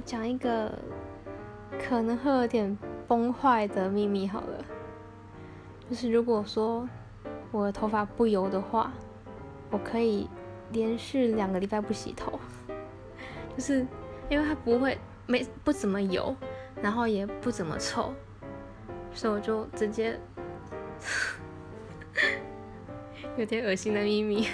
讲一个可能会有点崩坏的秘密好了。就是如果说我的头发不油的话我可以连续两个礼拜不洗头。就是因为它不会没不怎么油然后也不怎么臭所以我就直接 有点恶心的秘密。